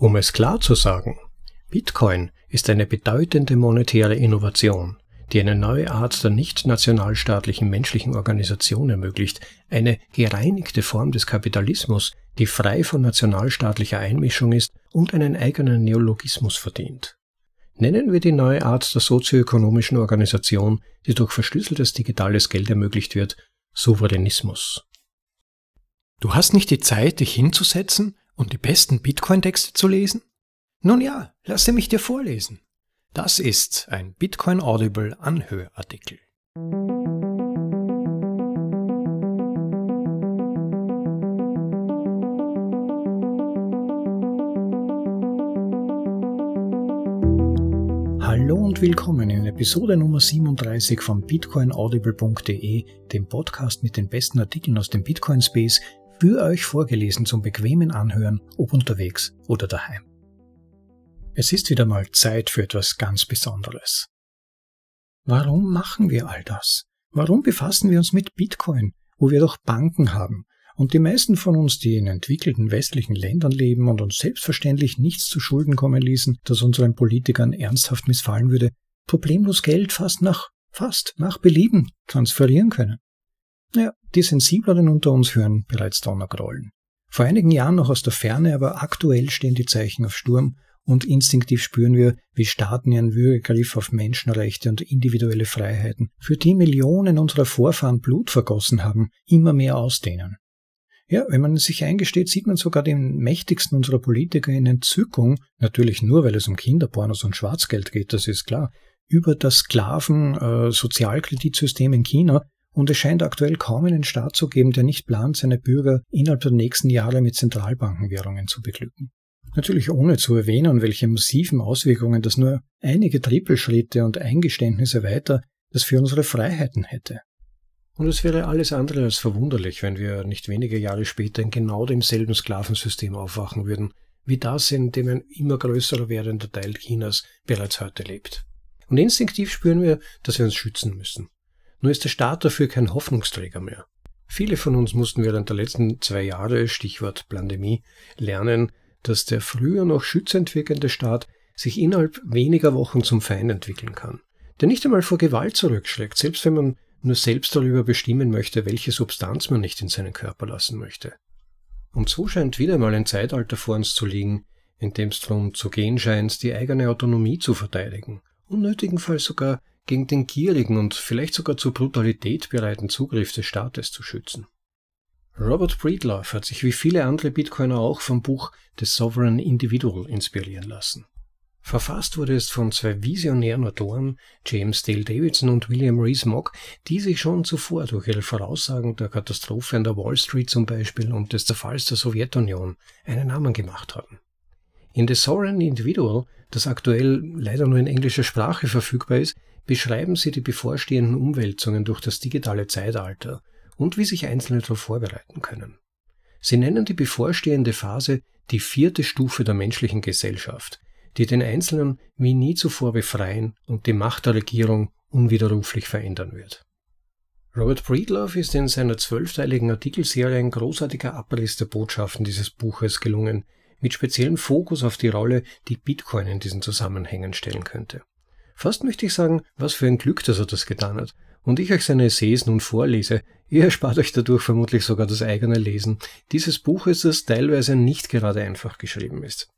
Um es klar zu sagen, Bitcoin ist eine bedeutende monetäre Innovation, die eine neue Art der nicht nationalstaatlichen menschlichen Organisation ermöglicht, eine gereinigte Form des Kapitalismus, die frei von nationalstaatlicher Einmischung ist und einen eigenen Neologismus verdient. Nennen wir die neue Art der sozioökonomischen Organisation, die durch verschlüsseltes digitales Geld ermöglicht wird, Souveränismus. Du hast nicht die Zeit, dich hinzusetzen und die besten Bitcoin-Texte zu lesen? Nun ja, lasse mich dir vorlesen. Das ist ein Bitcoin Audible Anhörartikel. Hallo und willkommen in Episode Nummer 37 von bitcoinaudible.de, dem Podcast mit den besten Artikeln aus dem Bitcoin Space, für euch vorgelesen zum bequemen Anhören, ob unterwegs oder daheim. Es ist wieder mal Zeit für etwas ganz Besonderes. Warum machen wir all das? Warum befassen wir uns mit Bitcoin, wo wir doch Banken haben und die meisten von uns, die in entwickelten westlichen Ländern leben und uns selbstverständlich nichts zu Schulden kommen ließen, das unseren Politikern ernsthaft missfallen würde, problemlos Geld fast nach, fast nach Belieben transferieren können? Ja, die Sensibleren unter uns hören bereits Donnergrollen. Vor einigen Jahren noch aus der Ferne, aber aktuell stehen die Zeichen auf Sturm und instinktiv spüren wir, wie Staaten ihren Würgegriff auf Menschenrechte und individuelle Freiheiten, für die Millionen unserer Vorfahren Blut vergossen haben, immer mehr ausdehnen. Ja, wenn man sich eingesteht, sieht man sogar den mächtigsten unserer Politiker in Entzückung, natürlich nur, weil es um Kinderpornos und Schwarzgeld geht, das ist klar, über das Sklaven-Sozialkreditsystem äh, in China und es scheint aktuell kaum einen Staat zu geben, der nicht plant, seine Bürger innerhalb der nächsten Jahre mit Zentralbankenwährungen zu beglücken. Natürlich ohne zu erwähnen, welche massiven Auswirkungen das nur einige Trippelschritte und Eingeständnisse weiter das für unsere Freiheiten hätte. Und es wäre alles andere als verwunderlich, wenn wir nicht wenige Jahre später in genau demselben Sklavensystem aufwachen würden, wie das, in dem ein immer größerer werdender Teil Chinas bereits heute lebt. Und instinktiv spüren wir, dass wir uns schützen müssen. Nur ist der Staat dafür kein Hoffnungsträger mehr. Viele von uns mussten während der letzten zwei Jahre, Stichwort Pandemie, lernen, dass der früher noch schützend wirkende Staat sich innerhalb weniger Wochen zum Feind entwickeln kann, der nicht einmal vor Gewalt zurückschlägt, selbst wenn man nur selbst darüber bestimmen möchte, welche Substanz man nicht in seinen Körper lassen möchte. Und so scheint wieder mal ein Zeitalter vor uns zu liegen, in dem es darum zu gehen scheint, die eigene Autonomie zu verteidigen, unnötigenfalls sogar gegen den gierigen und vielleicht sogar zur Brutalität bereiten Zugriff des Staates zu schützen. Robert Breedlove hat sich wie viele andere Bitcoiner auch vom Buch The Sovereign Individual inspirieren lassen. Verfasst wurde es von zwei visionären Autoren, James Dale Davidson und William Rees-Mogg, die sich schon zuvor durch ihre Voraussagen der Katastrophe an der Wall Street zum Beispiel und des Zerfalls der Sowjetunion einen Namen gemacht haben. In The Sovereign Individual, das aktuell leider nur in englischer Sprache verfügbar ist, beschreiben sie die bevorstehenden Umwälzungen durch das digitale Zeitalter und wie sich Einzelne darauf vorbereiten können. Sie nennen die bevorstehende Phase die vierte Stufe der menschlichen Gesellschaft, die den Einzelnen wie nie zuvor befreien und die Macht der Regierung unwiderruflich verändern wird. Robert Breedlove ist in seiner zwölfteiligen Artikelserie ein großartiger Abriss der Botschaften dieses Buches gelungen, mit speziellem Fokus auf die Rolle, die Bitcoin in diesen Zusammenhängen stellen könnte. Fast möchte ich sagen, was für ein Glück, dass er das getan hat, und ich euch seine Essays nun vorlese, ihr erspart euch dadurch vermutlich sogar das eigene Lesen dieses Buches, das teilweise nicht gerade einfach geschrieben ist.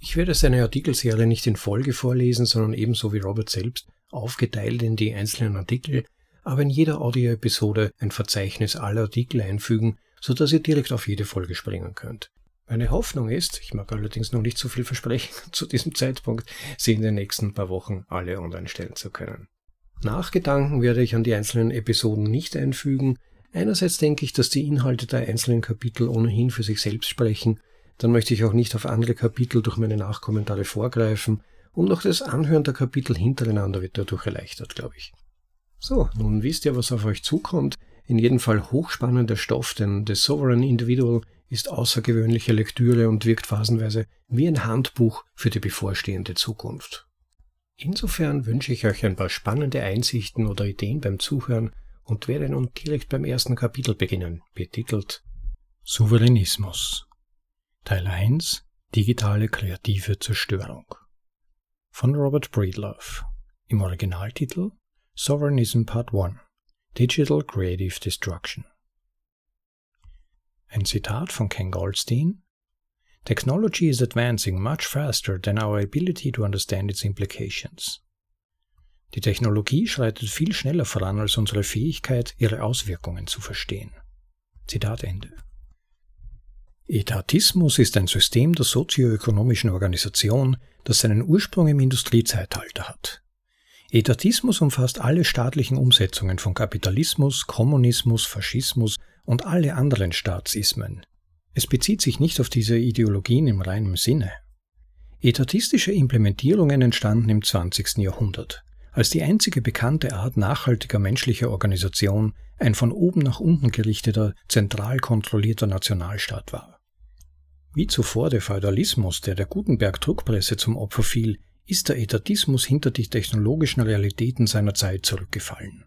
Ich werde seine Artikelserie nicht in Folge vorlesen, sondern ebenso wie Robert selbst aufgeteilt in die einzelnen Artikel, aber in jeder Audioepisode ein Verzeichnis aller Artikel einfügen, so dass ihr direkt auf jede Folge springen könnt. Meine Hoffnung ist, ich mag allerdings noch nicht zu viel versprechen zu diesem Zeitpunkt, sie in den nächsten paar Wochen alle online stellen zu können. Nachgedanken werde ich an die einzelnen Episoden nicht einfügen. Einerseits denke ich, dass die Inhalte der einzelnen Kapitel ohnehin für sich selbst sprechen. Dann möchte ich auch nicht auf andere Kapitel durch meine Nachkommentare vorgreifen. Und auch das Anhören der Kapitel hintereinander wird dadurch erleichtert, glaube ich. So, nun wisst ihr, was auf euch zukommt. In jedem Fall hochspannender Stoff, denn The Sovereign Individual ist außergewöhnliche Lektüre und wirkt phasenweise wie ein Handbuch für die bevorstehende Zukunft. Insofern wünsche ich euch ein paar spannende Einsichten oder Ideen beim Zuhören und werde nun direkt beim ersten Kapitel beginnen, betitelt Souveränismus. Teil 1 Digitale kreative Zerstörung von Robert Breedlove im Originaltitel Sovereignism Part 1 Digital Creative Destruction Ein Zitat von Ken Goldstein Technology is advancing much faster than our ability to understand its implications. Die Technologie schreitet viel schneller voran als unsere Fähigkeit, ihre Auswirkungen zu verstehen. Zitat Ende. Etatismus ist ein System der sozioökonomischen Organisation, das seinen Ursprung im Industriezeitalter hat. Etatismus umfasst alle staatlichen Umsetzungen von Kapitalismus, Kommunismus, Faschismus und alle anderen Staatsismen. Es bezieht sich nicht auf diese Ideologien im reinen Sinne. Etatistische Implementierungen entstanden im 20. Jahrhundert, als die einzige bekannte Art nachhaltiger menschlicher Organisation ein von oben nach unten gerichteter, zentral kontrollierter Nationalstaat war. Wie zuvor der Feudalismus, der der Gutenberg-Druckpresse zum Opfer fiel, ist der Etatismus hinter die technologischen Realitäten seiner Zeit zurückgefallen.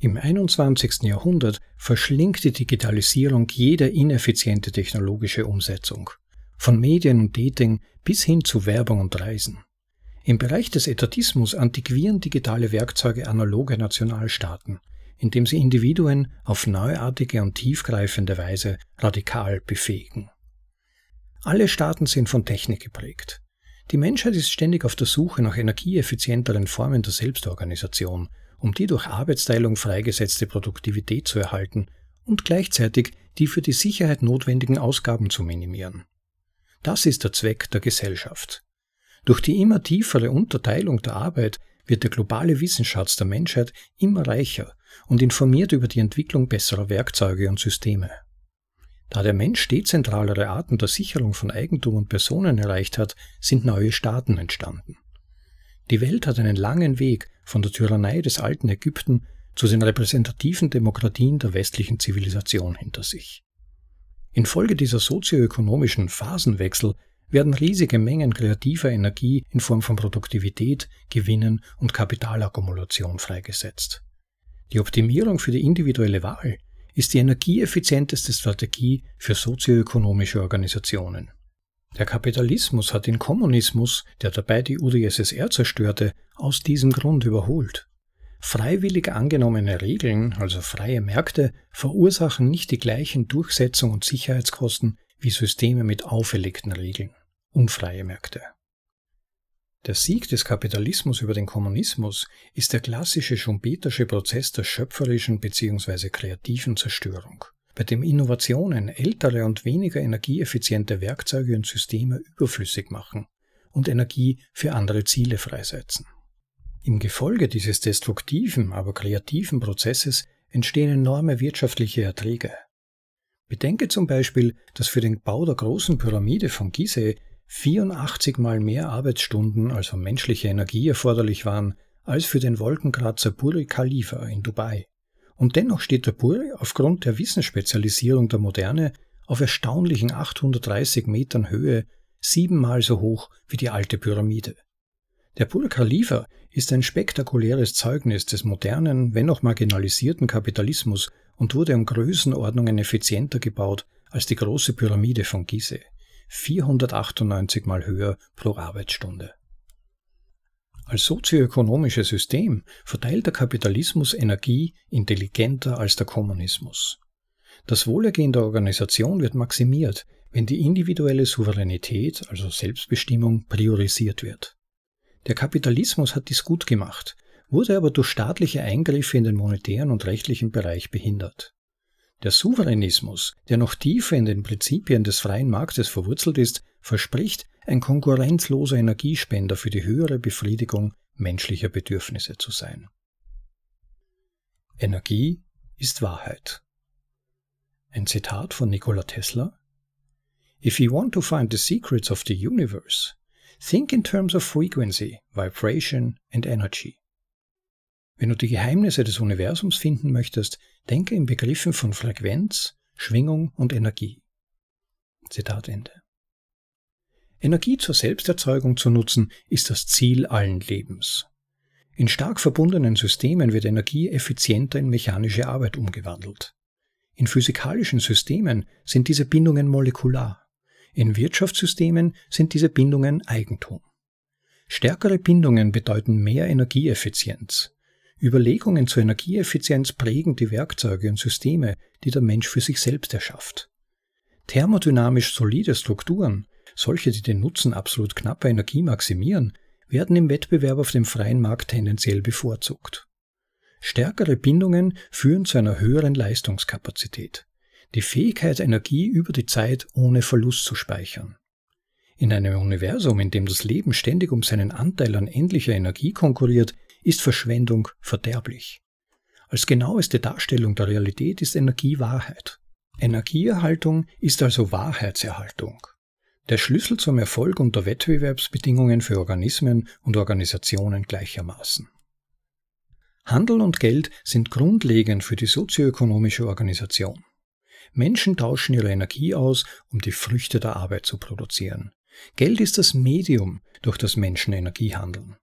Im 21. Jahrhundert verschlingt die Digitalisierung jede ineffiziente technologische Umsetzung, von Medien und Dating bis hin zu Werbung und Reisen. Im Bereich des Etatismus antiquieren digitale Werkzeuge analoge Nationalstaaten, indem sie Individuen auf neuartige und tiefgreifende Weise radikal befähigen. Alle Staaten sind von Technik geprägt. Die Menschheit ist ständig auf der Suche nach energieeffizienteren Formen der Selbstorganisation, um die durch Arbeitsteilung freigesetzte Produktivität zu erhalten und gleichzeitig die für die Sicherheit notwendigen Ausgaben zu minimieren. Das ist der Zweck der Gesellschaft. Durch die immer tiefere Unterteilung der Arbeit wird der globale Wissensschatz der Menschheit immer reicher und informiert über die Entwicklung besserer Werkzeuge und Systeme. Da der Mensch dezentralere Arten der Sicherung von Eigentum und Personen erreicht hat, sind neue Staaten entstanden. Die Welt hat einen langen Weg von der Tyrannei des alten Ägypten zu den repräsentativen Demokratien der westlichen Zivilisation hinter sich. Infolge dieser sozioökonomischen Phasenwechsel werden riesige Mengen kreativer Energie in Form von Produktivität, Gewinnen und Kapitalakkumulation freigesetzt. Die Optimierung für die individuelle Wahl ist die energieeffizienteste Strategie für sozioökonomische Organisationen. Der Kapitalismus hat den Kommunismus, der dabei die UdSSR zerstörte, aus diesem Grund überholt. Freiwillig angenommene Regeln, also freie Märkte, verursachen nicht die gleichen Durchsetzung und Sicherheitskosten wie Systeme mit auferlegten Regeln, unfreie Märkte. Der Sieg des Kapitalismus über den Kommunismus ist der klassische schumpetersche Prozess der schöpferischen bzw. kreativen Zerstörung, bei dem Innovationen ältere und weniger energieeffiziente Werkzeuge und Systeme überflüssig machen und Energie für andere Ziele freisetzen. Im Gefolge dieses destruktiven, aber kreativen Prozesses entstehen enorme wirtschaftliche Erträge. Bedenke zum Beispiel, dass für den Bau der großen Pyramide von Gizeh 84 mal mehr Arbeitsstunden, also menschliche Energie, erforderlich waren, als für den Wolkenkratzer Burj Khalifa in Dubai. Und dennoch steht der Burj aufgrund der Wissensspezialisierung der Moderne auf erstaunlichen 830 Metern Höhe siebenmal so hoch wie die alte Pyramide. Der Burj Khalifa ist ein spektakuläres Zeugnis des modernen, wenn auch marginalisierten Kapitalismus und wurde um Größenordnungen effizienter gebaut als die große Pyramide von Gizeh. 498 mal höher pro Arbeitsstunde. Als sozioökonomisches System verteilt der Kapitalismus Energie intelligenter als der Kommunismus. Das Wohlergehen der Organisation wird maximiert, wenn die individuelle Souveränität, also Selbstbestimmung, priorisiert wird. Der Kapitalismus hat dies gut gemacht, wurde aber durch staatliche Eingriffe in den monetären und rechtlichen Bereich behindert. Der Souveränismus, der noch tiefer in den Prinzipien des freien Marktes verwurzelt ist, verspricht, ein konkurrenzloser Energiespender für die höhere Befriedigung menschlicher Bedürfnisse zu sein. Energie ist Wahrheit. Ein Zitat von Nikola Tesla. If you want to find the secrets of the universe, think in terms of frequency, vibration and energy. Wenn du die Geheimnisse des Universums finden möchtest, denke in Begriffen von Frequenz, Schwingung und Energie. Zitat Ende. Energie zur Selbsterzeugung zu nutzen, ist das Ziel allen Lebens. In stark verbundenen Systemen wird Energie effizienter in mechanische Arbeit umgewandelt. In physikalischen Systemen sind diese Bindungen molekular. In Wirtschaftssystemen sind diese Bindungen Eigentum. Stärkere Bindungen bedeuten mehr Energieeffizienz. Überlegungen zur Energieeffizienz prägen die Werkzeuge und Systeme, die der Mensch für sich selbst erschafft. Thermodynamisch solide Strukturen, solche, die den Nutzen absolut knapper Energie maximieren, werden im Wettbewerb auf dem freien Markt tendenziell bevorzugt. Stärkere Bindungen führen zu einer höheren Leistungskapazität, die Fähigkeit, Energie über die Zeit ohne Verlust zu speichern. In einem Universum, in dem das Leben ständig um seinen Anteil an endlicher Energie konkurriert, ist Verschwendung verderblich. Als genaueste Darstellung der Realität ist Energie Wahrheit. Energieerhaltung ist also Wahrheitserhaltung. Der Schlüssel zum Erfolg unter Wettbewerbsbedingungen für Organismen und Organisationen gleichermaßen. Handel und Geld sind grundlegend für die sozioökonomische Organisation. Menschen tauschen ihre Energie aus, um die Früchte der Arbeit zu produzieren. Geld ist das Medium, durch das Menschen Energie handeln.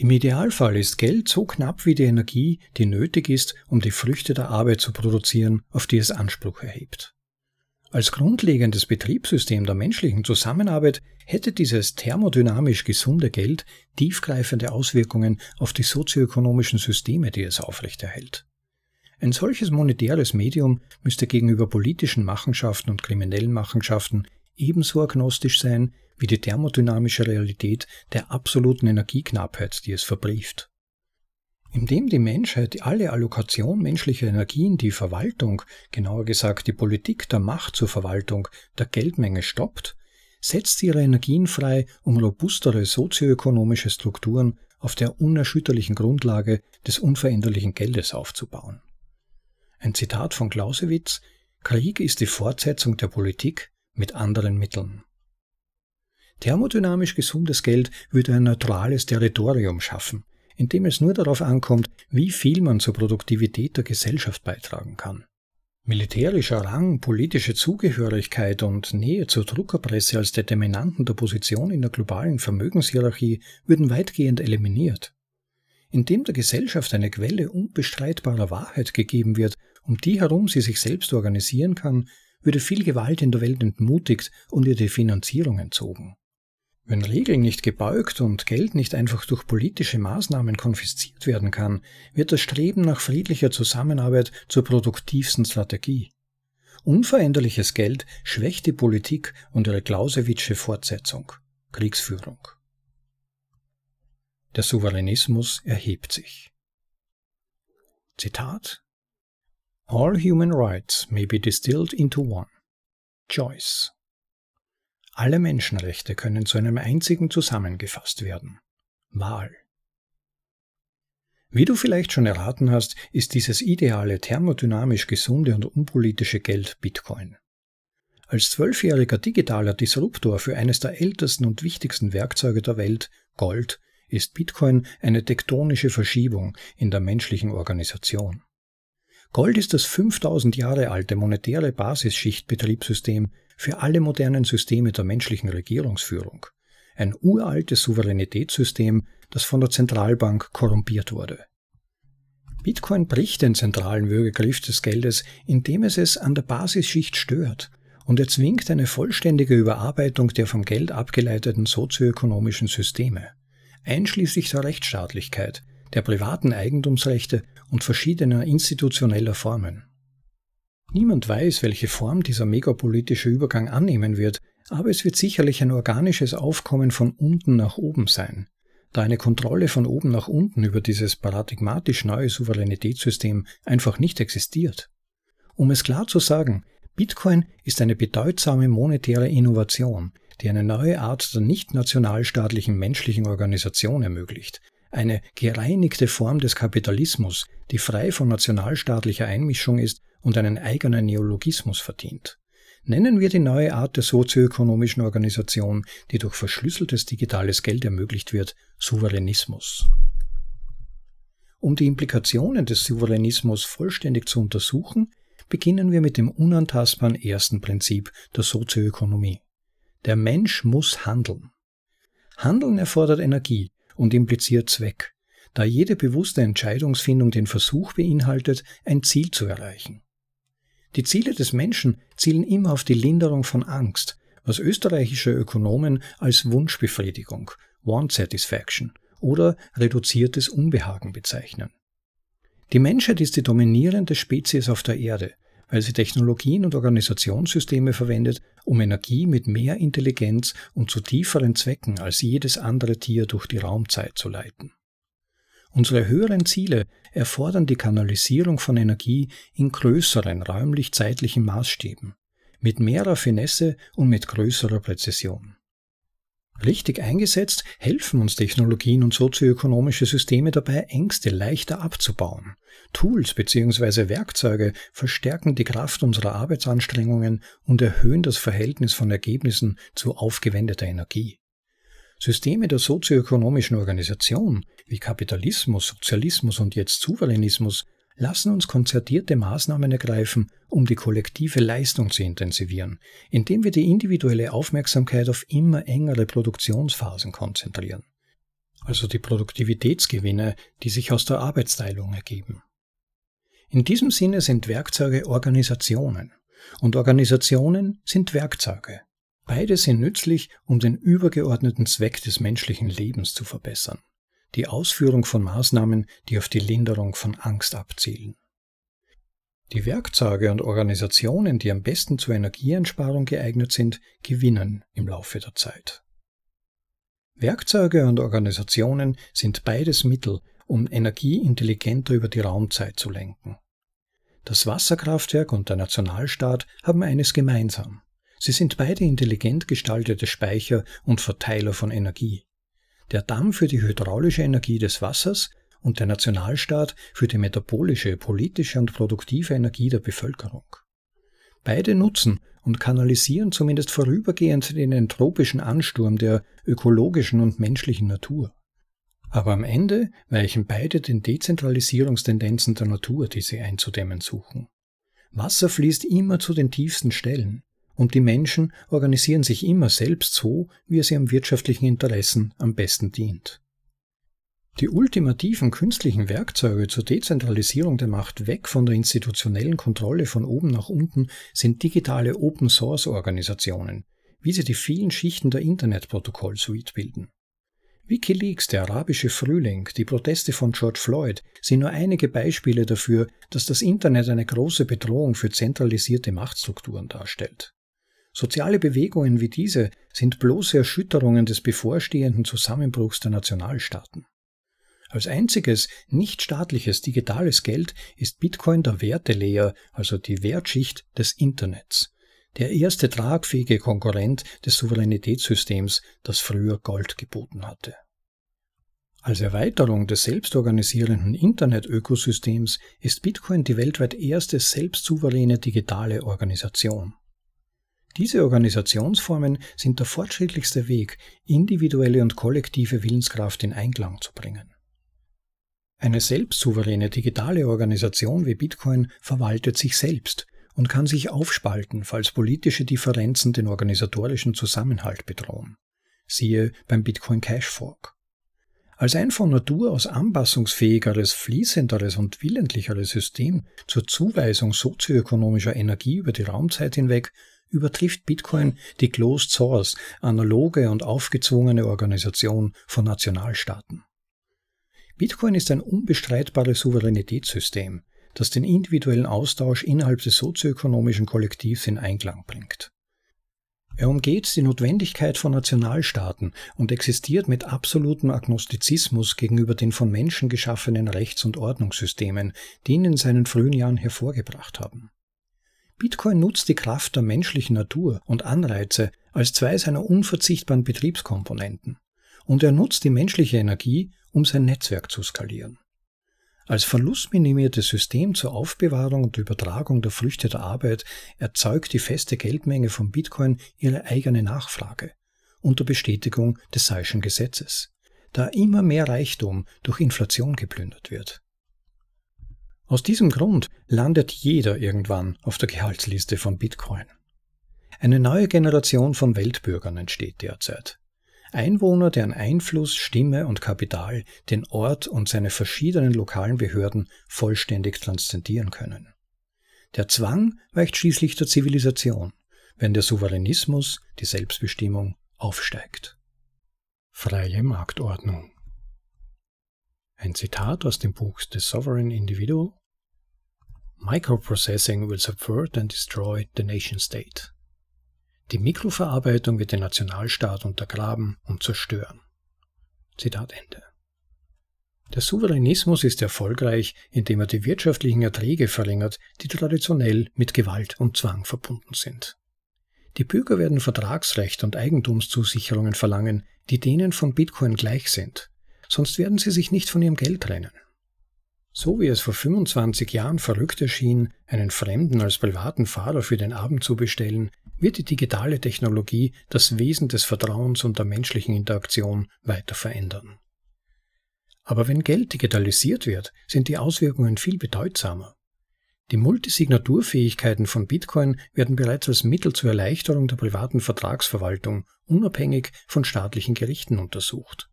Im Idealfall ist Geld so knapp wie die Energie, die nötig ist, um die Früchte der Arbeit zu produzieren, auf die es Anspruch erhebt. Als grundlegendes Betriebssystem der menschlichen Zusammenarbeit hätte dieses thermodynamisch gesunde Geld tiefgreifende Auswirkungen auf die sozioökonomischen Systeme, die es aufrechterhält. Ein solches monetäres Medium müsste gegenüber politischen Machenschaften und kriminellen Machenschaften ebenso agnostisch sein wie die thermodynamische Realität der absoluten Energieknappheit, die es verbrieft. Indem die Menschheit alle Allokation menschlicher Energie in die Verwaltung, genauer gesagt die Politik der Macht zur Verwaltung der Geldmenge stoppt, setzt sie ihre Energien frei, um robustere sozioökonomische Strukturen auf der unerschütterlichen Grundlage des unveränderlichen Geldes aufzubauen. Ein Zitat von Clausewitz Krieg ist die Fortsetzung der Politik mit anderen Mitteln. Thermodynamisch gesundes Geld würde ein neutrales Territorium schaffen, in dem es nur darauf ankommt, wie viel man zur Produktivität der Gesellschaft beitragen kann. Militärischer Rang, politische Zugehörigkeit und Nähe zur Druckerpresse als Determinanten der Position in der globalen Vermögenshierarchie würden weitgehend eliminiert. Indem der Gesellschaft eine Quelle unbestreitbarer Wahrheit gegeben wird, um die herum sie sich selbst organisieren kann, würde viel Gewalt in der Welt entmutigt und ihr die Finanzierung entzogen. Wenn Regeln nicht gebeugt und Geld nicht einfach durch politische Maßnahmen konfisziert werden kann, wird das Streben nach friedlicher Zusammenarbeit zur produktivsten Strategie. Unveränderliches Geld schwächt die Politik und ihre Clausewitsche Fortsetzung Kriegsführung. Der Souveränismus erhebt sich. Zitat All human rights may be distilled into one. Joyce alle Menschenrechte können zu einem einzigen zusammengefasst werden. Wahl. Wie du vielleicht schon erraten hast, ist dieses ideale thermodynamisch gesunde und unpolitische Geld Bitcoin. Als zwölfjähriger digitaler Disruptor für eines der ältesten und wichtigsten Werkzeuge der Welt, Gold, ist Bitcoin eine tektonische Verschiebung in der menschlichen Organisation. Gold ist das 5000 Jahre alte monetäre Basisschichtbetriebssystem für alle modernen Systeme der menschlichen Regierungsführung. Ein uraltes Souveränitätssystem, das von der Zentralbank korrumpiert wurde. Bitcoin bricht den zentralen Würgegriff des Geldes, indem es es an der Basisschicht stört und erzwingt eine vollständige Überarbeitung der vom Geld abgeleiteten sozioökonomischen Systeme, einschließlich der Rechtsstaatlichkeit, der privaten Eigentumsrechte und verschiedener institutioneller Formen. Niemand weiß, welche Form dieser megapolitische Übergang annehmen wird, aber es wird sicherlich ein organisches Aufkommen von unten nach oben sein, da eine Kontrolle von oben nach unten über dieses paradigmatisch neue Souveränitätssystem einfach nicht existiert. Um es klar zu sagen, Bitcoin ist eine bedeutsame monetäre Innovation, die eine neue Art der nicht nationalstaatlichen menschlichen Organisation ermöglicht, eine gereinigte Form des Kapitalismus, die frei von nationalstaatlicher Einmischung ist und einen eigenen Neologismus verdient. Nennen wir die neue Art der sozioökonomischen Organisation, die durch verschlüsseltes digitales Geld ermöglicht wird, Souveränismus. Um die Implikationen des Souveränismus vollständig zu untersuchen, beginnen wir mit dem unantastbaren ersten Prinzip der Sozioökonomie. Der Mensch muss handeln. Handeln erfordert Energie, und impliziert Zweck, da jede bewusste Entscheidungsfindung den Versuch beinhaltet, ein Ziel zu erreichen. Die Ziele des Menschen zielen immer auf die Linderung von Angst, was österreichische Ökonomen als Wunschbefriedigung, Want Satisfaction oder reduziertes Unbehagen bezeichnen. Die Menschheit ist die dominierende Spezies auf der Erde, weil sie Technologien und Organisationssysteme verwendet, um Energie mit mehr Intelligenz und zu tieferen Zwecken als jedes andere Tier durch die Raumzeit zu leiten. Unsere höheren Ziele erfordern die Kanalisierung von Energie in größeren räumlich-zeitlichen Maßstäben, mit mehr Raffinesse und mit größerer Präzision. Richtig eingesetzt helfen uns Technologien und sozioökonomische Systeme dabei, Ängste leichter abzubauen. Tools bzw. Werkzeuge verstärken die Kraft unserer Arbeitsanstrengungen und erhöhen das Verhältnis von Ergebnissen zu aufgewendeter Energie. Systeme der sozioökonomischen Organisation wie Kapitalismus, Sozialismus und jetzt Souveränismus lassen uns konzertierte Maßnahmen ergreifen, um die kollektive Leistung zu intensivieren, indem wir die individuelle Aufmerksamkeit auf immer engere Produktionsphasen konzentrieren. Also die Produktivitätsgewinne, die sich aus der Arbeitsteilung ergeben. In diesem Sinne sind Werkzeuge Organisationen und Organisationen sind Werkzeuge. Beide sind nützlich, um den übergeordneten Zweck des menschlichen Lebens zu verbessern die Ausführung von Maßnahmen, die auf die Linderung von Angst abzielen. Die Werkzeuge und Organisationen, die am besten zur Energieeinsparung geeignet sind, gewinnen im Laufe der Zeit. Werkzeuge und Organisationen sind beides Mittel, um Energie intelligenter über die Raumzeit zu lenken. Das Wasserkraftwerk und der Nationalstaat haben eines gemeinsam. Sie sind beide intelligent gestaltete Speicher und Verteiler von Energie der Damm für die hydraulische Energie des Wassers und der Nationalstaat für die metabolische, politische und produktive Energie der Bevölkerung. Beide nutzen und kanalisieren zumindest vorübergehend den entropischen Ansturm der ökologischen und menschlichen Natur. Aber am Ende weichen beide den Dezentralisierungstendenzen der Natur, die sie einzudämmen suchen. Wasser fließt immer zu den tiefsten Stellen, und die Menschen organisieren sich immer selbst so, wie es ihrem wirtschaftlichen Interessen am besten dient. Die ultimativen künstlichen Werkzeuge zur Dezentralisierung der Macht weg von der institutionellen Kontrolle von oben nach unten sind digitale Open-Source-Organisationen, wie sie die vielen Schichten der Internetprotokoll-Suite bilden. Wikileaks, der arabische Frühling, die Proteste von George Floyd sind nur einige Beispiele dafür, dass das Internet eine große Bedrohung für zentralisierte Machtstrukturen darstellt. Soziale Bewegungen wie diese sind bloße Erschütterungen des bevorstehenden Zusammenbruchs der Nationalstaaten. Als einziges nichtstaatliches digitales Geld ist Bitcoin der Wertelayer, also die Wertschicht des Internets, der erste tragfähige Konkurrent des Souveränitätssystems, das früher Gold geboten hatte. Als Erweiterung des selbstorganisierenden Internet-Ökosystems ist Bitcoin die weltweit erste selbstsouveräne digitale Organisation. Diese Organisationsformen sind der fortschrittlichste Weg, individuelle und kollektive Willenskraft in Einklang zu bringen. Eine selbstsouveräne digitale Organisation wie Bitcoin verwaltet sich selbst und kann sich aufspalten, falls politische Differenzen den organisatorischen Zusammenhalt bedrohen. Siehe beim Bitcoin Cash Fork. Als ein von Natur aus anpassungsfähigeres, fließenderes und willentlicheres System zur Zuweisung sozioökonomischer Energie über die Raumzeit hinweg übertrifft Bitcoin die Closed Source, analoge und aufgezwungene Organisation von Nationalstaaten. Bitcoin ist ein unbestreitbares Souveränitätssystem, das den individuellen Austausch innerhalb des sozioökonomischen Kollektivs in Einklang bringt. Er umgeht die Notwendigkeit von Nationalstaaten und existiert mit absolutem Agnostizismus gegenüber den von Menschen geschaffenen Rechts- und Ordnungssystemen, die ihn in seinen frühen Jahren hervorgebracht haben. Bitcoin nutzt die Kraft der menschlichen Natur und Anreize als zwei seiner unverzichtbaren Betriebskomponenten. Und er nutzt die menschliche Energie, um sein Netzwerk zu skalieren. Als verlustminimiertes System zur Aufbewahrung und Übertragung der Früchte der Arbeit erzeugt die feste Geldmenge von Bitcoin ihre eigene Nachfrage unter Bestätigung des Seischen Gesetzes, da immer mehr Reichtum durch Inflation geplündert wird. Aus diesem Grund landet jeder irgendwann auf der Gehaltsliste von Bitcoin. Eine neue Generation von Weltbürgern entsteht derzeit. Einwohner, deren Einfluss, Stimme und Kapital den Ort und seine verschiedenen lokalen Behörden vollständig transzendieren können. Der Zwang weicht schließlich der Zivilisation, wenn der Souveränismus, die Selbstbestimmung, aufsteigt. Freie Marktordnung. Ein Zitat aus dem Buch The Sovereign Individual. Microprocessing will subvert and destroy the nation state. Die Mikroverarbeitung wird den Nationalstaat untergraben und zerstören. Zitat Ende. Der Souveränismus ist erfolgreich, indem er die wirtschaftlichen Erträge verringert, die traditionell mit Gewalt und Zwang verbunden sind. Die Bürger werden Vertragsrecht und Eigentumszusicherungen verlangen, die denen von Bitcoin gleich sind, sonst werden sie sich nicht von ihrem Geld trennen. So wie es vor 25 Jahren verrückt erschien, einen Fremden als privaten Fahrer für den Abend zu bestellen, wird die digitale Technologie das Wesen des Vertrauens und der menschlichen Interaktion weiter verändern. Aber wenn Geld digitalisiert wird, sind die Auswirkungen viel bedeutsamer. Die Multisignaturfähigkeiten von Bitcoin werden bereits als Mittel zur Erleichterung der privaten Vertragsverwaltung unabhängig von staatlichen Gerichten untersucht.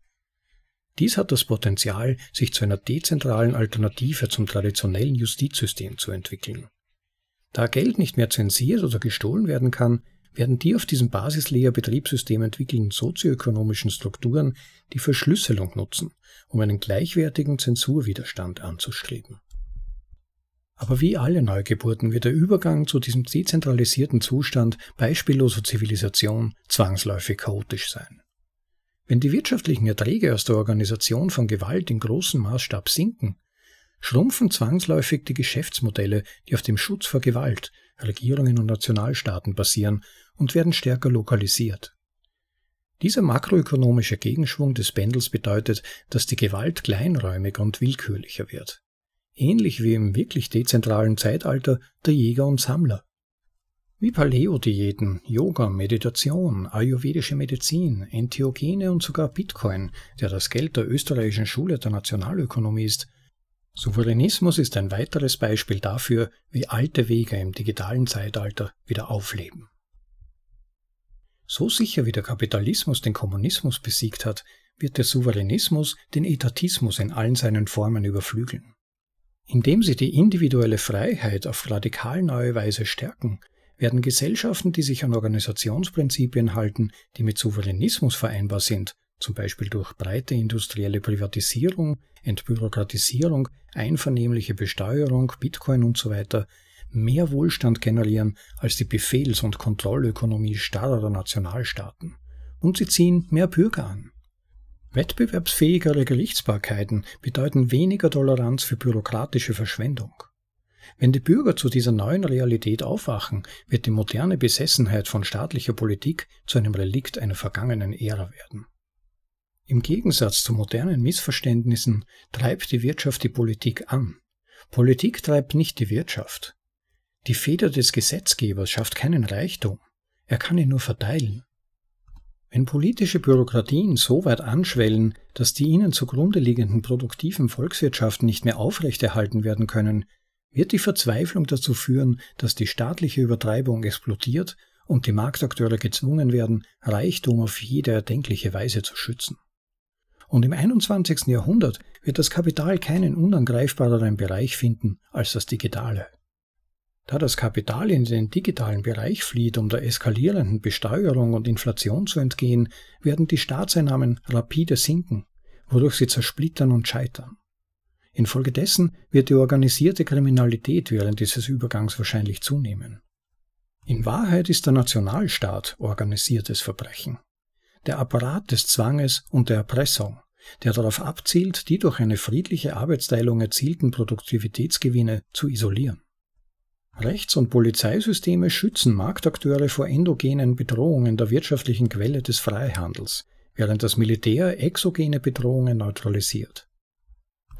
Dies hat das Potenzial, sich zu einer dezentralen Alternative zum traditionellen Justizsystem zu entwickeln. Da Geld nicht mehr zensiert oder gestohlen werden kann, werden die auf diesem Basislayer-Betriebssystem entwickelten sozioökonomischen Strukturen die Verschlüsselung nutzen, um einen gleichwertigen Zensurwiderstand anzustreben. Aber wie alle Neugeburten wird der Übergang zu diesem dezentralisierten Zustand beispielloser Zivilisation zwangsläufig chaotisch sein. Wenn die wirtschaftlichen Erträge aus der Organisation von Gewalt in großem Maßstab sinken, schrumpfen zwangsläufig die Geschäftsmodelle, die auf dem Schutz vor Gewalt, Regierungen und Nationalstaaten basieren und werden stärker lokalisiert. Dieser makroökonomische Gegenschwung des Pendels bedeutet, dass die Gewalt kleinräumiger und willkürlicher wird ähnlich wie im wirklich dezentralen Zeitalter der Jäger und Sammler. Wie Paleo-Diäten, Yoga, Meditation, ayurvedische Medizin, Entheogene und sogar Bitcoin, der das Geld der österreichischen Schule der Nationalökonomie ist, Souveränismus ist ein weiteres Beispiel dafür, wie alte Wege im digitalen Zeitalter wieder aufleben. So sicher wie der Kapitalismus den Kommunismus besiegt hat, wird der Souveränismus den Etatismus in allen seinen Formen überflügeln. Indem sie die individuelle Freiheit auf radikal neue Weise stärken, werden Gesellschaften, die sich an Organisationsprinzipien halten, die mit Souveränismus vereinbar sind, zum Beispiel durch breite industrielle Privatisierung, Entbürokratisierung, einvernehmliche Besteuerung, Bitcoin usw., so mehr Wohlstand generieren als die Befehls- und Kontrollökonomie starrer Nationalstaaten. Und sie ziehen mehr Bürger an. Wettbewerbsfähigere Gerichtsbarkeiten bedeuten weniger Toleranz für bürokratische Verschwendung. Wenn die Bürger zu dieser neuen Realität aufwachen, wird die moderne Besessenheit von staatlicher Politik zu einem Relikt einer vergangenen Ära werden. Im Gegensatz zu modernen Missverständnissen treibt die Wirtschaft die Politik an. Politik treibt nicht die Wirtschaft. Die Feder des Gesetzgebers schafft keinen Reichtum, er kann ihn nur verteilen. Wenn politische Bürokratien so weit anschwellen, dass die ihnen zugrunde liegenden produktiven Volkswirtschaften nicht mehr aufrechterhalten werden können, wird die Verzweiflung dazu führen, dass die staatliche Übertreibung explodiert und die Marktakteure gezwungen werden, Reichtum auf jede erdenkliche Weise zu schützen. Und im 21. Jahrhundert wird das Kapital keinen unangreifbareren Bereich finden als das Digitale. Da das Kapital in den digitalen Bereich flieht, um der eskalierenden Besteuerung und Inflation zu entgehen, werden die Staatseinnahmen rapide sinken, wodurch sie zersplittern und scheitern. Infolgedessen wird die organisierte Kriminalität während dieses Übergangs wahrscheinlich zunehmen. In Wahrheit ist der Nationalstaat organisiertes Verbrechen. Der Apparat des Zwanges und der Erpressung, der darauf abzielt, die durch eine friedliche Arbeitsteilung erzielten Produktivitätsgewinne zu isolieren. Rechts- und Polizeisysteme schützen Marktakteure vor endogenen Bedrohungen der wirtschaftlichen Quelle des Freihandels, während das Militär exogene Bedrohungen neutralisiert.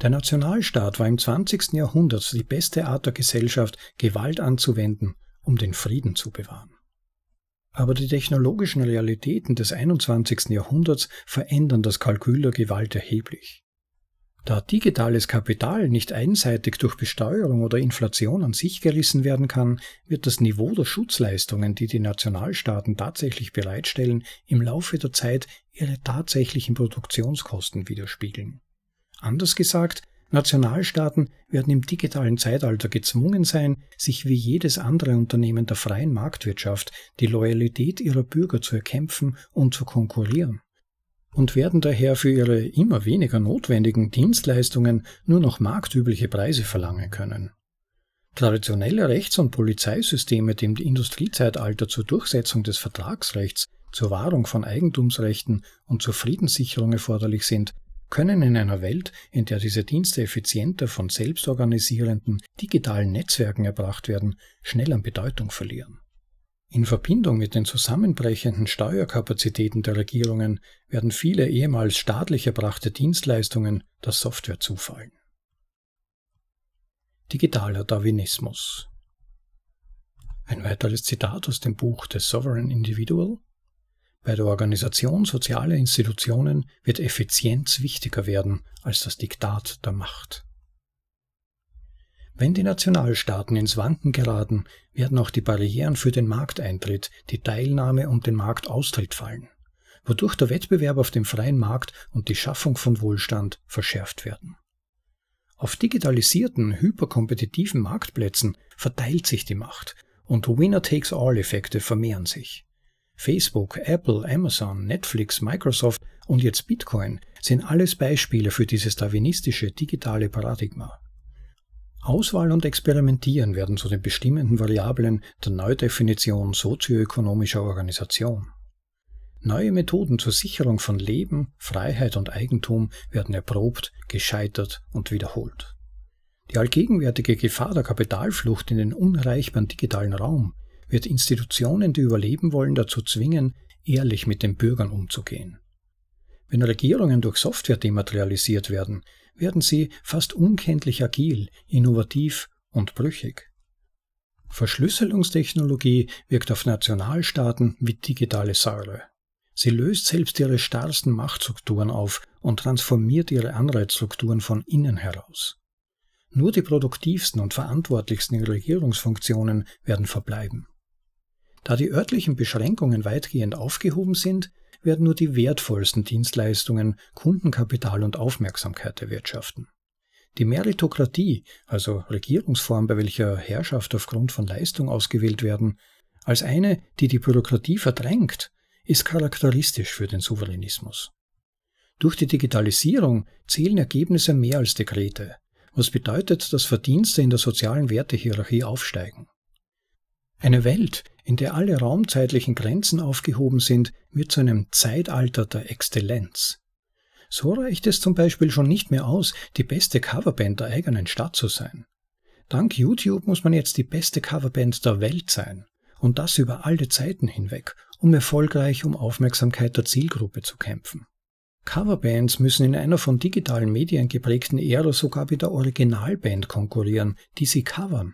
Der Nationalstaat war im 20. Jahrhundert die beste Art der Gesellschaft, Gewalt anzuwenden, um den Frieden zu bewahren. Aber die technologischen Realitäten des 21. Jahrhunderts verändern das Kalkül der Gewalt erheblich. Da digitales Kapital nicht einseitig durch Besteuerung oder Inflation an sich gerissen werden kann, wird das Niveau der Schutzleistungen, die die Nationalstaaten tatsächlich bereitstellen, im Laufe der Zeit ihre tatsächlichen Produktionskosten widerspiegeln. Anders gesagt, Nationalstaaten werden im digitalen Zeitalter gezwungen sein, sich wie jedes andere Unternehmen der freien Marktwirtschaft die Loyalität ihrer Bürger zu erkämpfen und zu konkurrieren und werden daher für ihre immer weniger notwendigen Dienstleistungen nur noch marktübliche Preise verlangen können. Traditionelle Rechts- und Polizeisysteme, die im Industriezeitalter zur Durchsetzung des Vertragsrechts, zur Wahrung von Eigentumsrechten und zur Friedenssicherung erforderlich sind, können in einer Welt, in der diese Dienste effizienter von selbstorganisierenden digitalen Netzwerken erbracht werden, schnell an Bedeutung verlieren. In Verbindung mit den zusammenbrechenden Steuerkapazitäten der Regierungen werden viele ehemals staatlich erbrachte Dienstleistungen der Software zufallen. Digitaler Darwinismus Ein weiteres Zitat aus dem Buch The Sovereign Individual bei der Organisation sozialer Institutionen wird Effizienz wichtiger werden als das Diktat der Macht. Wenn die Nationalstaaten ins Wanken geraten, werden auch die Barrieren für den Markteintritt, die Teilnahme und den Marktaustritt fallen, wodurch der Wettbewerb auf dem freien Markt und die Schaffung von Wohlstand verschärft werden. Auf digitalisierten, hyperkompetitiven Marktplätzen verteilt sich die Macht und Winner-takes-all-Effekte vermehren sich. Facebook, Apple, Amazon, Netflix, Microsoft und jetzt Bitcoin sind alles Beispiele für dieses darwinistische digitale Paradigma. Auswahl und Experimentieren werden zu den bestimmenden Variablen der Neudefinition sozioökonomischer Organisation. Neue Methoden zur Sicherung von Leben, Freiheit und Eigentum werden erprobt, gescheitert und wiederholt. Die allgegenwärtige Gefahr der Kapitalflucht in den unerreichbaren digitalen Raum wird Institutionen, die überleben wollen, dazu zwingen, ehrlich mit den Bürgern umzugehen. Wenn Regierungen durch Software dematerialisiert werden, werden sie fast unkenntlich agil, innovativ und brüchig. Verschlüsselungstechnologie wirkt auf Nationalstaaten wie digitale Säure. Sie löst selbst ihre starrsten Machtstrukturen auf und transformiert ihre Anreizstrukturen von innen heraus. Nur die produktivsten und verantwortlichsten Regierungsfunktionen werden verbleiben. Da die örtlichen Beschränkungen weitgehend aufgehoben sind, werden nur die wertvollsten Dienstleistungen Kundenkapital und Aufmerksamkeit erwirtschaften. Die Meritokratie, also Regierungsform, bei welcher Herrschaft aufgrund von Leistung ausgewählt werden, als eine, die die Bürokratie verdrängt, ist charakteristisch für den Souveränismus. Durch die Digitalisierung zählen Ergebnisse mehr als Dekrete, was bedeutet, dass Verdienste in der sozialen Wertehierarchie aufsteigen. Eine Welt, in der alle raumzeitlichen Grenzen aufgehoben sind, wird zu einem Zeitalter der Exzellenz. So reicht es zum Beispiel schon nicht mehr aus, die beste Coverband der eigenen Stadt zu sein. Dank YouTube muss man jetzt die beste Coverband der Welt sein. Und das über alle Zeiten hinweg, um erfolgreich um Aufmerksamkeit der Zielgruppe zu kämpfen. Coverbands müssen in einer von digitalen Medien geprägten Ära sogar mit der Originalband konkurrieren, die sie covern.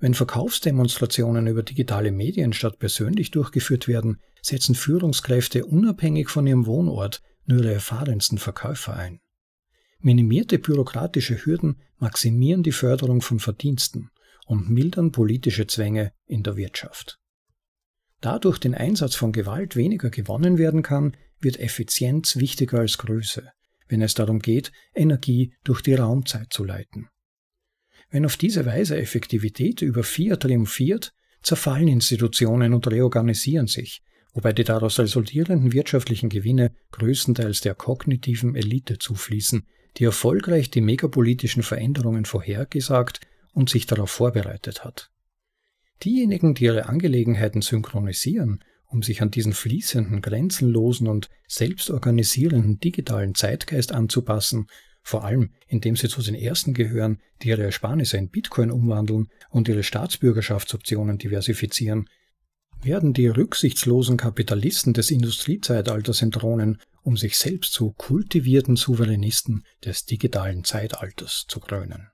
Wenn Verkaufsdemonstrationen über digitale Medien statt persönlich durchgeführt werden, setzen Führungskräfte unabhängig von ihrem Wohnort nur ihre erfahrensten Verkäufer ein. Minimierte bürokratische Hürden maximieren die Förderung von Verdiensten und mildern politische Zwänge in der Wirtschaft. Da durch den Einsatz von Gewalt weniger gewonnen werden kann, wird Effizienz wichtiger als Größe, wenn es darum geht, Energie durch die Raumzeit zu leiten. Wenn auf diese Weise Effektivität über vier triumphiert, zerfallen Institutionen und reorganisieren sich, wobei die daraus resultierenden wirtschaftlichen Gewinne größtenteils der kognitiven Elite zufließen, die erfolgreich die megapolitischen Veränderungen vorhergesagt und sich darauf vorbereitet hat. Diejenigen, die ihre Angelegenheiten synchronisieren, um sich an diesen fließenden, grenzenlosen und selbstorganisierenden digitalen Zeitgeist anzupassen, vor allem indem sie zu den ersten gehören, die ihre Ersparnisse in Bitcoin umwandeln und ihre Staatsbürgerschaftsoptionen diversifizieren, werden die rücksichtslosen Kapitalisten des Industriezeitalters entthronen, um sich selbst zu kultivierten Souveränisten des digitalen Zeitalters zu krönen.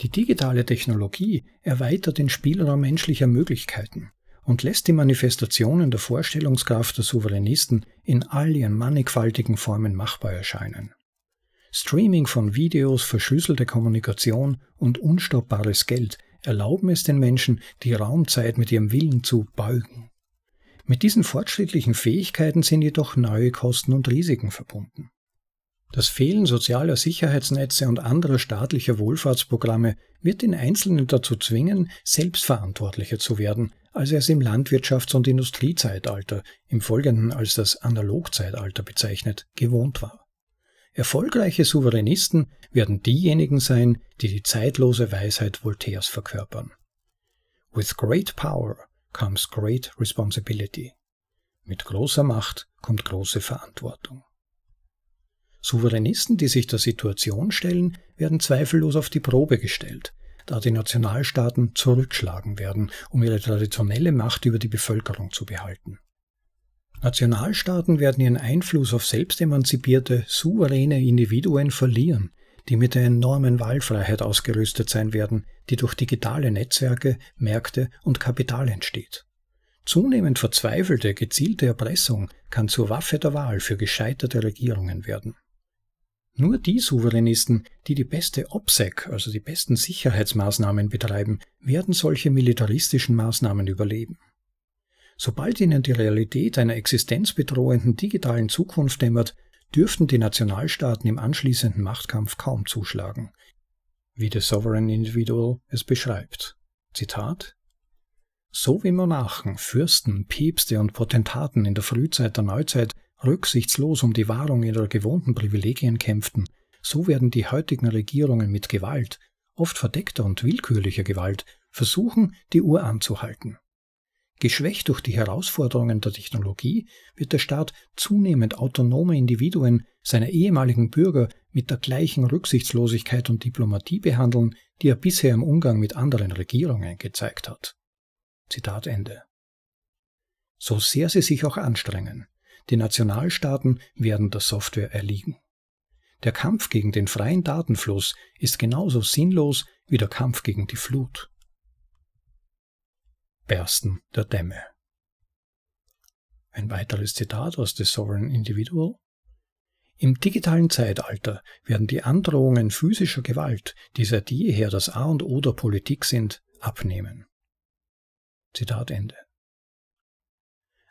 Die digitale Technologie erweitert den Spielraum menschlicher Möglichkeiten und lässt die Manifestationen der Vorstellungskraft der Souveränisten in all ihren mannigfaltigen Formen machbar erscheinen. Streaming von Videos, verschlüsselte Kommunikation und unstoppbares Geld erlauben es den Menschen, die Raumzeit mit ihrem Willen zu beugen. Mit diesen fortschrittlichen Fähigkeiten sind jedoch neue Kosten und Risiken verbunden. Das Fehlen sozialer Sicherheitsnetze und anderer staatlicher Wohlfahrtsprogramme wird den Einzelnen dazu zwingen, selbstverantwortlicher zu werden, als er es im Landwirtschafts- und Industriezeitalter, im Folgenden als das Analogzeitalter bezeichnet, gewohnt war. Erfolgreiche Souveränisten werden diejenigen sein, die die zeitlose Weisheit Voltaires verkörpern. With great power comes great responsibility. Mit großer Macht kommt große Verantwortung. Souveränisten, die sich der Situation stellen, werden zweifellos auf die Probe gestellt, da die Nationalstaaten zurückschlagen werden, um ihre traditionelle Macht über die Bevölkerung zu behalten. Nationalstaaten werden ihren Einfluss auf selbstemanzipierte, souveräne Individuen verlieren, die mit der enormen Wahlfreiheit ausgerüstet sein werden, die durch digitale Netzwerke, Märkte und Kapital entsteht. Zunehmend verzweifelte, gezielte Erpressung kann zur Waffe der Wahl für gescheiterte Regierungen werden. Nur die Souveränisten, die die beste OPSEC, also die besten Sicherheitsmaßnahmen betreiben, werden solche militaristischen Maßnahmen überleben. Sobald ihnen die Realität einer existenzbedrohenden digitalen Zukunft dämmert, dürften die Nationalstaaten im anschließenden Machtkampf kaum zuschlagen, wie The Sovereign Individual es beschreibt. Zitat So wie Monarchen, Fürsten, Päpste und Potentaten in der Frühzeit der Neuzeit rücksichtslos um die Wahrung ihrer gewohnten Privilegien kämpften, so werden die heutigen Regierungen mit Gewalt, oft verdeckter und willkürlicher Gewalt, versuchen, die Uhr anzuhalten. Geschwächt durch die Herausforderungen der Technologie wird der Staat zunehmend autonome Individuen seiner ehemaligen Bürger mit der gleichen Rücksichtslosigkeit und Diplomatie behandeln, die er bisher im Umgang mit anderen Regierungen gezeigt hat. Zitat Ende. So sehr sie sich auch anstrengen, die Nationalstaaten werden der Software erliegen. Der Kampf gegen den freien Datenfluss ist genauso sinnlos wie der Kampf gegen die Flut. Bersten der Dämme. Ein weiteres Zitat aus The Sovereign Individual. Im digitalen Zeitalter werden die Androhungen physischer Gewalt, die seit jeher das A und O der Politik sind, abnehmen. Zitat Ende.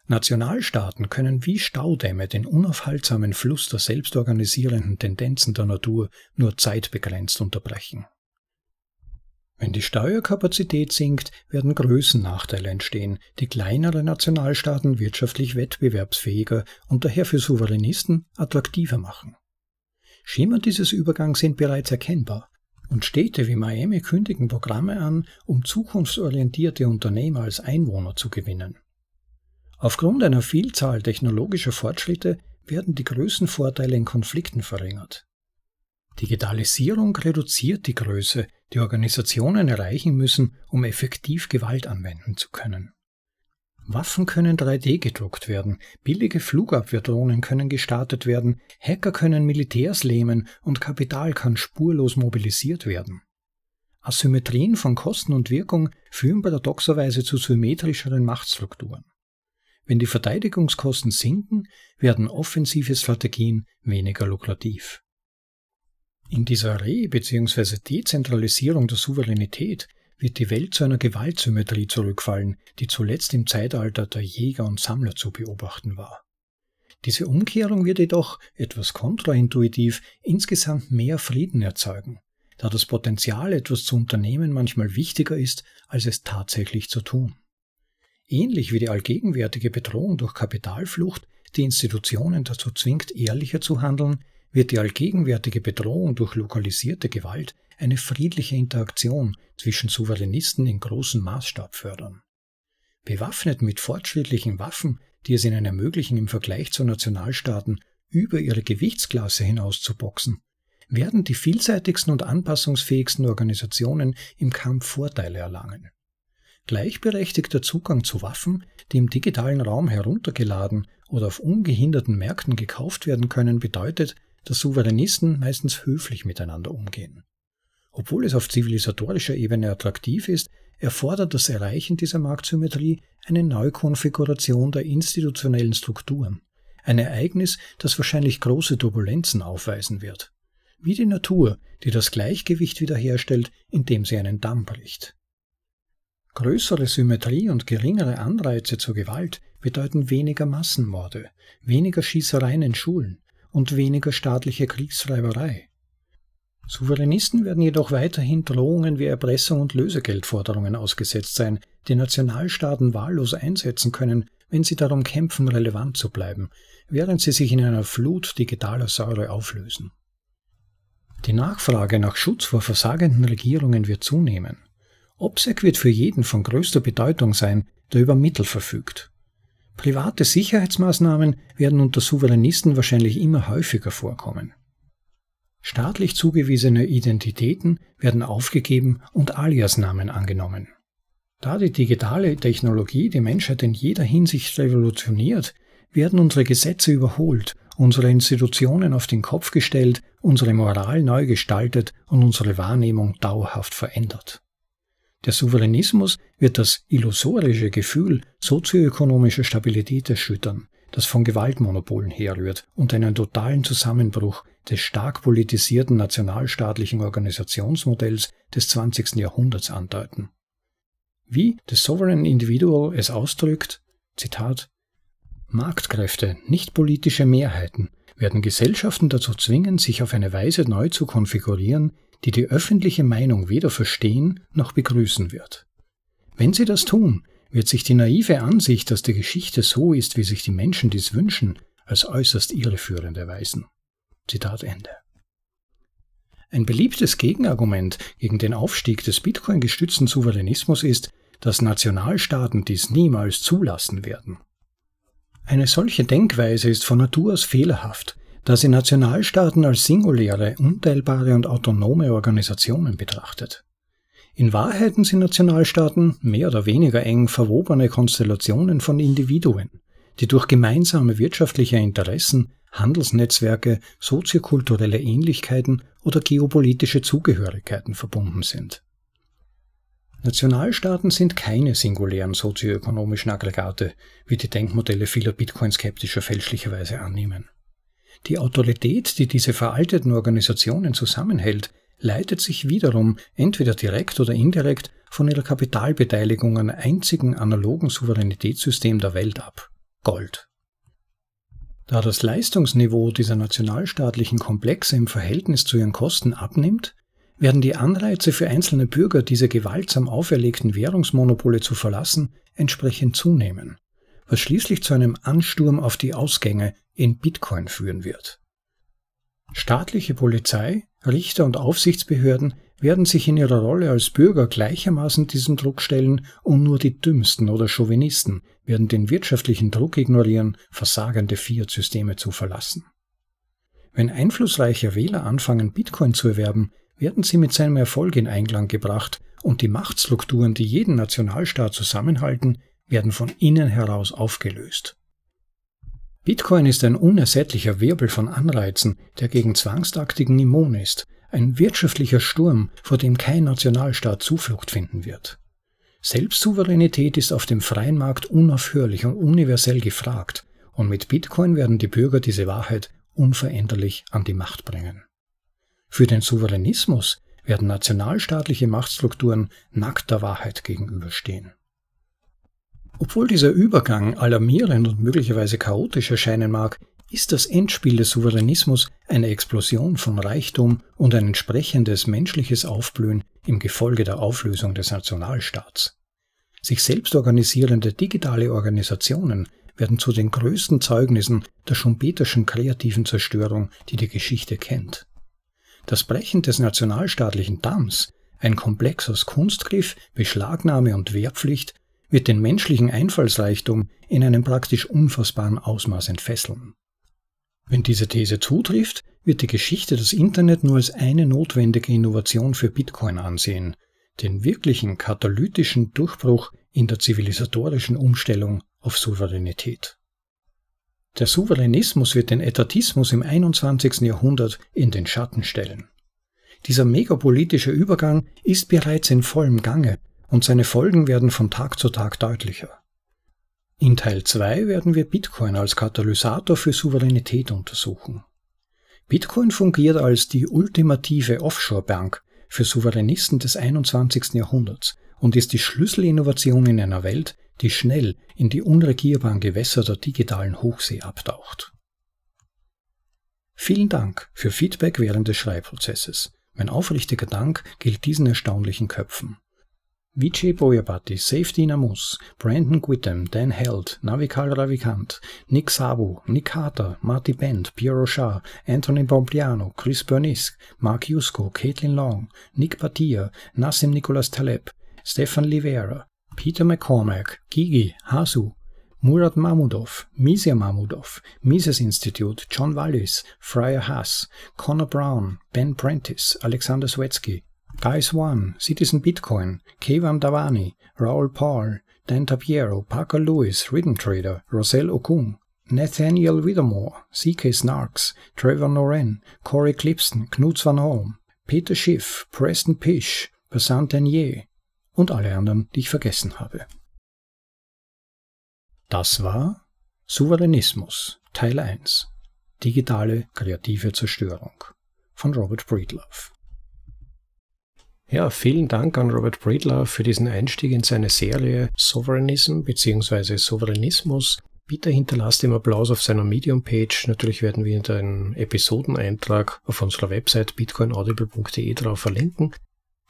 Nationalstaaten können wie Staudämme den unaufhaltsamen Fluss der selbstorganisierenden Tendenzen der Natur nur zeitbegrenzt unterbrechen. Wenn die Steuerkapazität sinkt, werden Größennachteile entstehen, die kleinere Nationalstaaten wirtschaftlich wettbewerbsfähiger und daher für Souveränisten attraktiver machen. Schimmer dieses Übergangs sind bereits erkennbar, und Städte wie Miami kündigen Programme an, um zukunftsorientierte Unternehmer als Einwohner zu gewinnen. Aufgrund einer Vielzahl technologischer Fortschritte werden die Größenvorteile in Konflikten verringert. Digitalisierung reduziert die Größe, die Organisationen erreichen müssen, um effektiv Gewalt anwenden zu können. Waffen können 3D gedruckt werden, billige Flugabwehrdrohnen können gestartet werden, Hacker können Militärs lähmen und Kapital kann spurlos mobilisiert werden. Asymmetrien von Kosten und Wirkung führen paradoxerweise zu symmetrischeren Machtstrukturen. Wenn die Verteidigungskosten sinken, werden offensive Strategien weniger lukrativ. In dieser Re- bzw. Dezentralisierung der Souveränität wird die Welt zu einer Gewaltsymmetrie zurückfallen, die zuletzt im Zeitalter der Jäger und Sammler zu beobachten war. Diese Umkehrung wird jedoch, etwas kontraintuitiv, insgesamt mehr Frieden erzeugen, da das Potenzial, etwas zu unternehmen, manchmal wichtiger ist, als es tatsächlich zu tun. Ähnlich wie die allgegenwärtige Bedrohung durch Kapitalflucht die Institutionen dazu zwingt, ehrlicher zu handeln, wird die allgegenwärtige Bedrohung durch lokalisierte Gewalt eine friedliche Interaktion zwischen Souveränisten in großem Maßstab fördern. Bewaffnet mit fortschrittlichen Waffen, die es ihnen ermöglichen, im Vergleich zu Nationalstaaten über ihre Gewichtsklasse hinaus zu boxen, werden die vielseitigsten und anpassungsfähigsten Organisationen im Kampf Vorteile erlangen. Gleichberechtigter Zugang zu Waffen, die im digitalen Raum heruntergeladen oder auf ungehinderten Märkten gekauft werden können, bedeutet, dass Souveränisten meistens höflich miteinander umgehen. Obwohl es auf zivilisatorischer Ebene attraktiv ist, erfordert das Erreichen dieser Marktsymmetrie eine Neukonfiguration der institutionellen Strukturen. Ein Ereignis, das wahrscheinlich große Turbulenzen aufweisen wird. Wie die Natur, die das Gleichgewicht wiederherstellt, indem sie einen Damm bricht. Größere Symmetrie und geringere Anreize zur Gewalt bedeuten weniger Massenmorde, weniger Schießereien in Schulen und weniger staatliche Kriegstreiberei. Souveränisten werden jedoch weiterhin Drohungen wie Erpressung und Lösegeldforderungen ausgesetzt sein, die Nationalstaaten wahllos einsetzen können, wenn sie darum kämpfen, relevant zu bleiben, während sie sich in einer Flut digitaler Säure auflösen. Die Nachfrage nach Schutz vor versagenden Regierungen wird zunehmen. OPSEC wird für jeden von größter Bedeutung sein, der über Mittel verfügt. Private Sicherheitsmaßnahmen werden unter Souveränisten wahrscheinlich immer häufiger vorkommen. Staatlich zugewiesene Identitäten werden aufgegeben und Aliasnamen angenommen. Da die digitale Technologie die Menschheit in jeder Hinsicht revolutioniert, werden unsere Gesetze überholt, unsere Institutionen auf den Kopf gestellt, unsere Moral neu gestaltet und unsere Wahrnehmung dauerhaft verändert. Der Souveränismus wird das illusorische Gefühl sozioökonomischer Stabilität erschüttern, das von Gewaltmonopolen herrührt und einen totalen Zusammenbruch des stark politisierten nationalstaatlichen Organisationsmodells des 20. Jahrhunderts andeuten. Wie The Sovereign Individual es ausdrückt, Zitat, Marktkräfte, nicht politische Mehrheiten, werden Gesellschaften dazu zwingen, sich auf eine Weise neu zu konfigurieren, die die öffentliche Meinung weder verstehen noch begrüßen wird. Wenn sie das tun, wird sich die naive Ansicht, dass die Geschichte so ist, wie sich die Menschen dies wünschen, als äußerst irreführend erweisen. Zitat Ende. Ein beliebtes Gegenargument gegen den Aufstieg des Bitcoin-gestützten Souveränismus ist, dass Nationalstaaten dies niemals zulassen werden. Eine solche Denkweise ist von Natur aus fehlerhaft, da sie Nationalstaaten als singuläre, unteilbare und autonome Organisationen betrachtet. In Wahrheit sind Nationalstaaten mehr oder weniger eng verwobene Konstellationen von Individuen, die durch gemeinsame wirtschaftliche Interessen, Handelsnetzwerke, soziokulturelle Ähnlichkeiten oder geopolitische Zugehörigkeiten verbunden sind. Nationalstaaten sind keine singulären sozioökonomischen Aggregate, wie die Denkmodelle vieler Bitcoin-Skeptischer fälschlicherweise annehmen. Die Autorität, die diese veralteten Organisationen zusammenhält, leitet sich wiederum entweder direkt oder indirekt von ihrer Kapitalbeteiligung an einzigen analogen Souveränitätssystem der Welt ab Gold. Da das Leistungsniveau dieser nationalstaatlichen Komplexe im Verhältnis zu ihren Kosten abnimmt, werden die Anreize für einzelne Bürger, diese gewaltsam auferlegten Währungsmonopole zu verlassen, entsprechend zunehmen was schließlich zu einem Ansturm auf die Ausgänge in Bitcoin führen wird. Staatliche Polizei, Richter und Aufsichtsbehörden werden sich in ihrer Rolle als Bürger gleichermaßen diesem Druck stellen und nur die Dümmsten oder Chauvinisten werden den wirtschaftlichen Druck ignorieren, versagende Fiat-Systeme zu verlassen. Wenn einflussreiche Wähler anfangen, Bitcoin zu erwerben, werden sie mit seinem Erfolg in Einklang gebracht und die Machtstrukturen, die jeden Nationalstaat zusammenhalten, werden von innen heraus aufgelöst. Bitcoin ist ein unersättlicher Wirbel von Anreizen, der gegen Zwangstaktiken immun ist, ein wirtschaftlicher Sturm, vor dem kein Nationalstaat Zuflucht finden wird. Selbstsouveränität ist auf dem freien Markt unaufhörlich und universell gefragt, und mit Bitcoin werden die Bürger diese Wahrheit unveränderlich an die Macht bringen. Für den Souveränismus werden nationalstaatliche Machtstrukturen nackter Wahrheit gegenüberstehen. Obwohl dieser Übergang alarmierend und möglicherweise chaotisch erscheinen mag, ist das Endspiel des Souveränismus eine Explosion von Reichtum und ein entsprechendes menschliches Aufblühen im Gefolge der Auflösung des Nationalstaats. Sich selbst organisierende digitale Organisationen werden zu den größten Zeugnissen der schumpeterschen kreativen Zerstörung, die die Geschichte kennt. Das Brechen des nationalstaatlichen Damms, ein Komplex aus Kunstgriff, Beschlagnahme und Wehrpflicht, wird den menschlichen Einfallsreichtum in einem praktisch unfassbaren Ausmaß entfesseln. Wenn diese These zutrifft, wird die Geschichte das Internet nur als eine notwendige Innovation für Bitcoin ansehen, den wirklichen katalytischen Durchbruch in der zivilisatorischen Umstellung auf Souveränität. Der Souveränismus wird den Etatismus im 21. Jahrhundert in den Schatten stellen. Dieser megapolitische Übergang ist bereits in vollem Gange und seine Folgen werden von Tag zu Tag deutlicher. In Teil 2 werden wir Bitcoin als Katalysator für Souveränität untersuchen. Bitcoin fungiert als die ultimative Offshore-Bank für Souveränisten des 21. Jahrhunderts und ist die Schlüsselinnovation in einer Welt, die schnell in die unregierbaren Gewässer der digitalen Hochsee abtaucht. Vielen Dank für Feedback während des Schreibprozesses. Mein aufrichtiger Dank gilt diesen erstaunlichen Köpfen. Vijay Boyabati, Safety Namus, Brandon Gwittem, Dan Held, Navikal Ravikant, Nick Sabu, Nick Carter, Marty Bent, Pierre Rochard, Anthony Bompliano, Chris Bernisk, Mark Yusko, Caitlin Long, Nick Batia, Nassim Nicholas Taleb, Stefan Livera, Peter McCormack, Gigi, Hasu, Murat Mahmudov, Misia Mahmudov, Mises Institute, John Wallis, Friar Haas, Connor Brown, Ben Prentice, Alexander Swetsky, Guys One, Citizen Bitcoin, Kevan Davani, Raul Paul, Dan Tapiero, Parker Lewis, Rhythm Trader, Roselle Okung, Nathaniel Whittemore, CK Snarks, Trevor Noren, Corey Clipston, Knut Van Holm, Peter Schiff, Preston Pish, Passant Denier und alle anderen, die ich vergessen habe. Das war Souveränismus Teil 1 Digitale kreative Zerstörung von Robert Breedlove. Ja, vielen Dank an Robert Breedlove für diesen Einstieg in seine Serie Sovereignism bzw. Souveränismus. Bitte hinterlasst ihm Applaus auf seiner Medium-Page. Natürlich werden wir in den Episodeneintrag auf unserer Website bitcoinaudible.de drauf verlinken.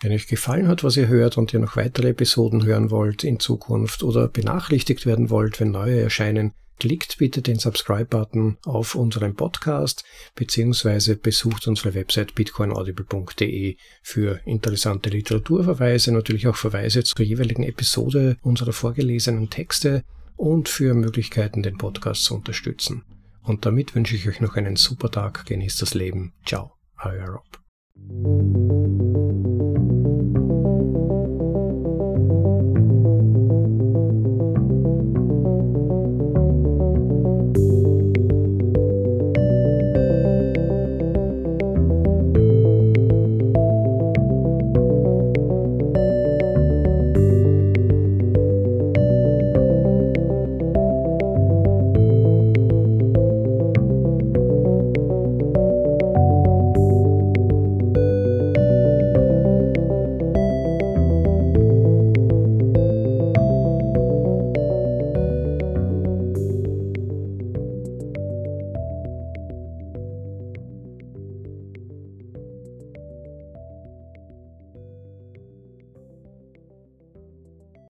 Wenn euch gefallen hat, was ihr hört und ihr noch weitere Episoden hören wollt in Zukunft oder benachrichtigt werden wollt, wenn neue erscheinen, klickt bitte den Subscribe-Button auf unserem Podcast beziehungsweise besucht unsere Website bitcoinaudible.de für interessante Literaturverweise, natürlich auch Verweise zur jeweiligen Episode unserer vorgelesenen Texte und für Möglichkeiten, den Podcast zu unterstützen. Und damit wünsche ich euch noch einen super Tag, genießt das Leben. Ciao, euer Rob.